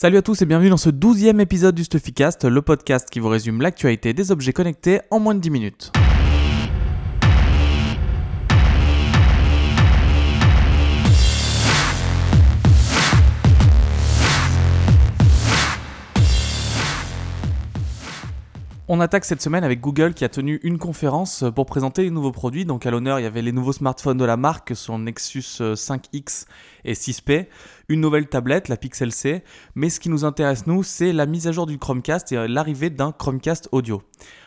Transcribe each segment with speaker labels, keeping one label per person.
Speaker 1: Salut à tous et bienvenue dans ce douzième épisode du Stuffycast, le podcast qui vous résume l'actualité des objets connectés en moins de 10 minutes. On attaque cette semaine avec Google qui a tenu une conférence pour présenter les nouveaux produits. Donc à l'honneur, il y avait les nouveaux smartphones de la marque, son Nexus 5X et 6P, une nouvelle tablette, la Pixel C. Mais ce qui nous intéresse nous, c'est la mise à jour du Chromecast et l'arrivée d'un Chromecast audio.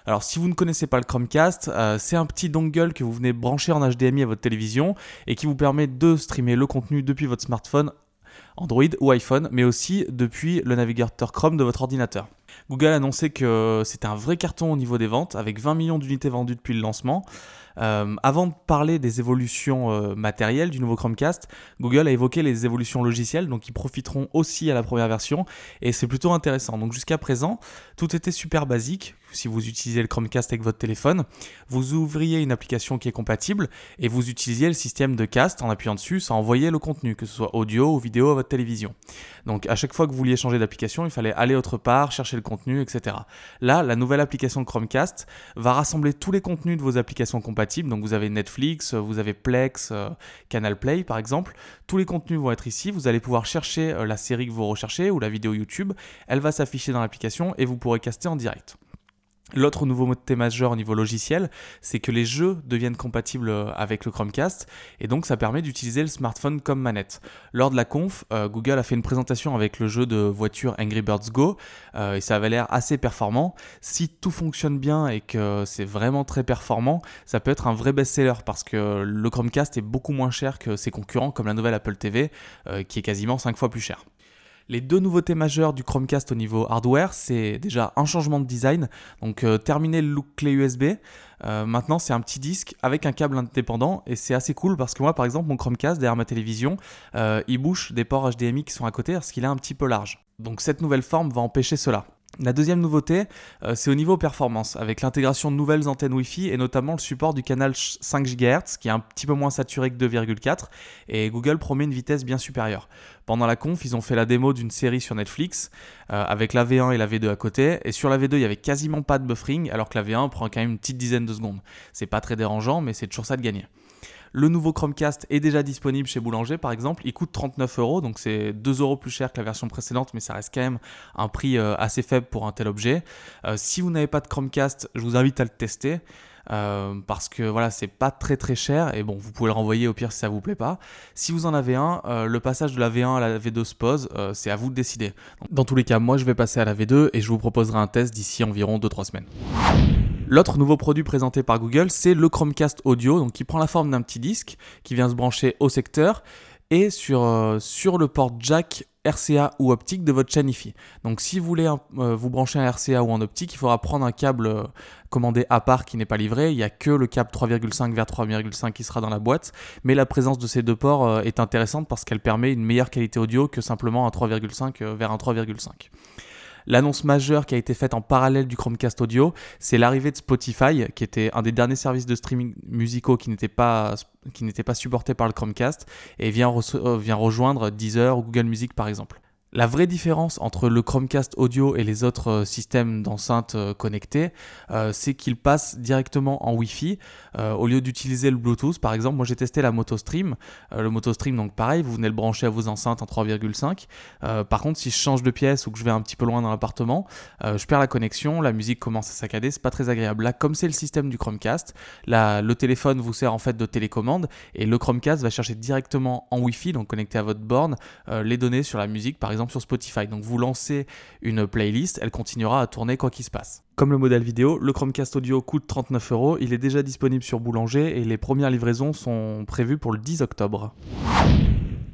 Speaker 1: Alors si vous ne connaissez pas le Chromecast, euh, c'est un petit dongle que vous venez brancher en HDMI à votre télévision et qui vous permet de streamer le contenu depuis votre smartphone Android ou iPhone, mais aussi depuis le navigateur Chrome de votre ordinateur. Google a annoncé que c'était un vrai carton au niveau des ventes, avec 20 millions d'unités vendues depuis le lancement. Euh, avant de parler des évolutions euh, matérielles du nouveau Chromecast, Google a évoqué les évolutions logicielles, donc ils profiteront aussi à la première version, et c'est plutôt intéressant. Donc jusqu'à présent, tout était super basique. Si vous utilisez le Chromecast avec votre téléphone, vous ouvriez une application qui est compatible et vous utilisiez le système de cast en appuyant dessus, ça envoyait le contenu, que ce soit audio ou vidéo à votre télévision. Donc à chaque fois que vous vouliez changer d'application, il fallait aller autre part, chercher le contenu, etc. Là, la nouvelle application Chromecast va rassembler tous les contenus de vos applications compatibles donc vous avez Netflix, vous avez Plex, euh, Canal Play par exemple. Tous les contenus vont être ici. Vous allez pouvoir chercher euh, la série que vous recherchez ou la vidéo YouTube. Elle va s'afficher dans l'application et vous pourrez caster en direct. L'autre nouveauté majeure au niveau logiciel, c'est que les jeux deviennent compatibles euh, avec le Chromecast et donc ça permet d'utiliser le smartphone comme manette. Lors de la conf, euh, Google a fait une présentation avec le jeu de voiture Angry Birds Go euh, et ça avait l'air assez performant. Si tout fonctionne bien et que c'est vraiment très performant, ça peut être un vrai best-seller parce que le Chromecast est beaucoup moins cher que ses concurrents comme la nouvelle Apple TV qui est quasiment 5 fois plus cher. Les deux nouveautés majeures du Chromecast au niveau hardware, c'est déjà un changement de design, donc euh, terminer le look clé USB. Euh, maintenant, c'est un petit disque avec un câble indépendant et c'est assez cool parce que moi, par exemple, mon Chromecast derrière ma télévision, euh, il bouche des ports HDMI qui sont à côté parce qu'il est un petit peu large. Donc cette nouvelle forme va empêcher cela. La deuxième nouveauté, euh, c'est au niveau performance, avec l'intégration de nouvelles antennes Wi-Fi et notamment le support du canal 5 GHz, qui est un petit peu moins saturé que 2,4, et Google promet une vitesse bien supérieure. Pendant la conf, ils ont fait la démo d'une série sur Netflix, euh, avec la V1 et la V2 à côté, et sur la V2, il y avait quasiment pas de buffering, alors que la V1 prend quand même une petite dizaine de secondes. C'est pas très dérangeant, mais c'est toujours ça de gagner. Le nouveau Chromecast est déjà disponible chez Boulanger par exemple. Il coûte 39 euros, donc c'est 2 euros plus cher que la version précédente, mais ça reste quand même un prix euh, assez faible pour un tel objet. Euh, si vous n'avez pas de Chromecast, je vous invite à le tester. Euh, parce que voilà, c'est pas très très cher et bon, vous pouvez le renvoyer au pire si ça vous plaît pas. Si vous en avez un, le passage de la V1 à la V2 se pose, c'est à vous de décider. Dans tous les cas, moi je vais passer à la V2 et je vous proposerai un test d'ici environ 2-3 semaines. L'autre nouveau produit présenté par Google, c'est le Chromecast Audio, qui prend la forme d'un petit disque qui vient se brancher au secteur et sur, euh, le port jack RCA ou optique de votre chaîne. Donc si vous voulez euh, vous brancher un RCA ou en optique, il faudra prendre un câble euh, commandé à part qui n'est pas livré. Il n'y a que le câble 3,5 vers 3,5 qui sera dans la boîte. Mais la présence de ces deux ports est intéressante parce qu'elle permet une meilleure qualité audio que simplement un 3,5 vers un 3,5. L'annonce majeure qui a été faite en parallèle du Chromecast Audio, c'est l'arrivée de Spotify, qui était un des derniers services de streaming musicaux qui n'était pas, qui n'était pas supporté par le Chromecast, et vient, euh, vient rejoindre Deezer ou Google Music par exemple. La vraie différence entre le Chromecast audio et les autres euh, systèmes d'enceinte euh, connectés, euh, c'est qu'il passe directement en Wi-Fi au lieu d'utiliser le Bluetooth. Par exemple, moi j'ai testé la MotoStream. le MotoStream, donc pareil, vous venez le brancher à vos enceintes en 3,5. par contre, si je change de pièce ou que je vais un petit peu loin dans l'appartement, je perds la connexion, la musique commence à saccader, c'est pas très agréable. Là, comme c'est le système du Chromecast, le téléphone vous sert en fait de télécommande et le Chromecast va chercher directement en Wi-Fi, donc connecté à votre borne, les données sur la musique, par exemple sur Spotify. Donc vous lancez une playlist, elle continuera à tourner quoi qu'il se passe. Comme le modèle vidéo, le Chromecast audio coûte 39 euros, il est déjà disponible sur Boulanger et les premières livraisons sont prévues pour le 10 octobre.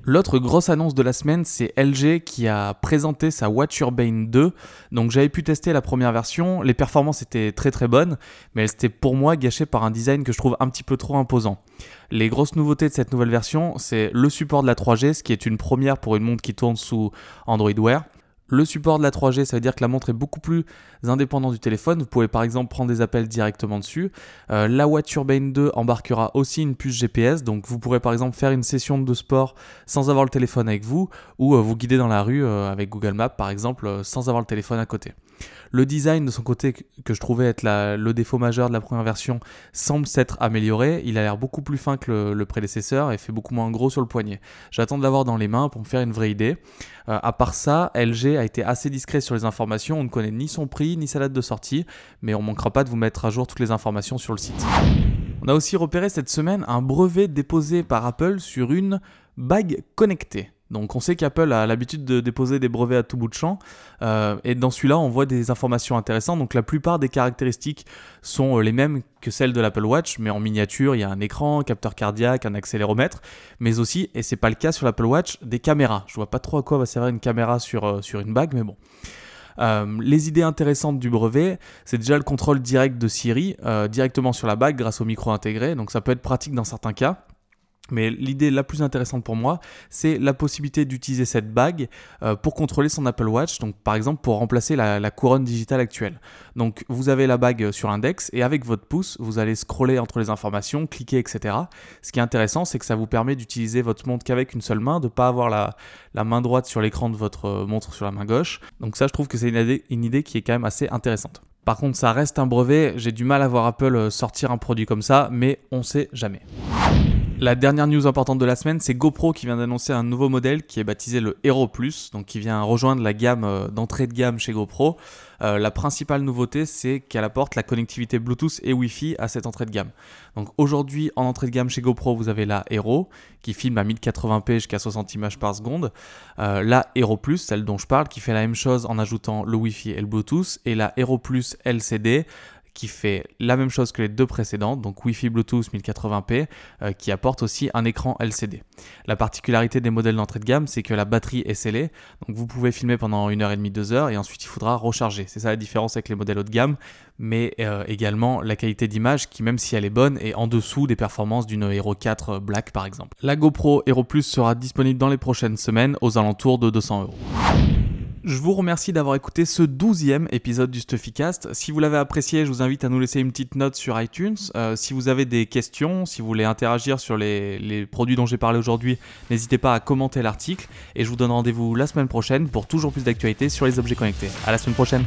Speaker 1: L'autre grosse annonce de la semaine, c'est LG qui a présenté sa Watch Urbane 2. Donc j'avais pu tester la première version, les performances étaient très très bonnes, mais elles étaient pour moi gâchées par un design que je trouve un petit peu trop imposant. Les grosses nouveautés de cette nouvelle version, c'est le support de la 3G, ce qui est une première pour une montre qui tourne sous Android Wear Le support de la 3G, ça veut dire que la montre est beaucoup plus indépendante du téléphone. Vous pouvez par exemple prendre des appels directement dessus. Euh, la Watch Urbane 2 embarquera aussi une puce GPS, donc vous pourrez par exemple faire une session de sport sans avoir le téléphone avec vous, ou euh, vous guider dans la rue euh, avec Google Maps par exemple, sans avoir le téléphone à côté. Le design de son côté, que je trouvais être le défaut majeur de la première version, semble s'être amélioré. Il a l'air beaucoup plus fin que le, prédécesseur et fait beaucoup moins gros sur le poignet. J'attends de l'avoir dans les mains pour me faire une vraie idée. Euh, à part ça, LG a été assez discret sur les informations. On ne connaît ni son prix ni sa date de sortie, mais on manquera pas de vous mettre à jour toutes les informations sur le site. On a aussi repéré cette semaine un brevet déposé par Apple sur une bague connectée. Donc on sait qu'Apple a l'habitude de déposer des brevets à tout bout de champ, euh, et dans celui-là on voit des informations intéressantes. Donc la plupart des caractéristiques sont euh, les mêmes que celles de l'Apple Watch, mais en miniature il y a un écran, un capteur cardiaque, un accéléromètre, mais aussi, et c'est pas le cas sur l'Apple Watch, des caméras. Je vois pas trop à quoi va servir une caméra sur, euh, sur une bague, mais bon. les idées intéressantes du brevet, c'est déjà le contrôle direct de Siri directement sur la bague grâce au micro intégré, donc ça peut être pratique dans certains cas. Mais l'idée la plus intéressante pour moi, c'est la possibilité d'utiliser cette bague euh, pour contrôler son Apple Watch, donc par exemple pour remplacer la, couronne digitale actuelle. Donc vous avez la bague sur index et avec votre pouce, vous allez scroller entre les informations, cliquer, etc. Ce qui est intéressant, c'est que ça vous permet d'utiliser votre montre qu'avec une seule main, de ne pas avoir la, main droite sur l'écran de votre euh, montre sur la main gauche. Donc ça, je trouve que c'est une, idée qui est quand même assez intéressante. Par contre, ça reste un brevet, j'ai du mal à voir Apple euh, sortir un produit comme ça, mais on sait jamais. La dernière news importante de la semaine, c'est GoPro qui vient d'annoncer un nouveau modèle qui est baptisé le Hero Plus, donc qui vient rejoindre la gamme euh, d'entrée de gamme chez GoPro. Euh, la principale nouveauté, c'est qu'elle apporte la connectivité Bluetooth et Wi-Fi à cette entrée de gamme. Donc aujourd'hui, en entrée de gamme chez GoPro, vous avez la Hero qui filme à 1080p jusqu'à 60 images par seconde. Euh, la Hero Plus, celle dont je parle, qui fait la même chose en ajoutant le Wi-Fi et le Bluetooth. Et la Hero Plus LCD qui fait la même chose que les deux précédentes, donc Wi-Fi Bluetooth 1080p, euh, qui apporte aussi un écran LCD. La particularité des modèles d'entrée de gamme, c'est que la batterie est scellée, donc vous pouvez filmer pendant 1h30, 2h, et ensuite il faudra recharger. C'est ça la différence avec les modèles haut de gamme, mais euh, également la qualité d'image qui, même si elle est bonne, est en dessous des performances d'une Hero 4 Black par exemple. La GoPro Hero Plus sera disponible dans les prochaines semaines aux alentours de 200 euros. Je vous remercie d'avoir écouté ce douzième épisode du Stuffycast. Si vous l'avez apprécié, je vous invite à nous laisser une petite note sur iTunes. Euh, si vous avez des questions, si vous voulez interagir sur les, les produits dont j'ai parlé aujourd'hui, n'hésitez pas à commenter l'article. Et je vous donne rendez-vous la semaine prochaine pour toujours plus d'actualités sur les objets connectés. À la semaine prochaine.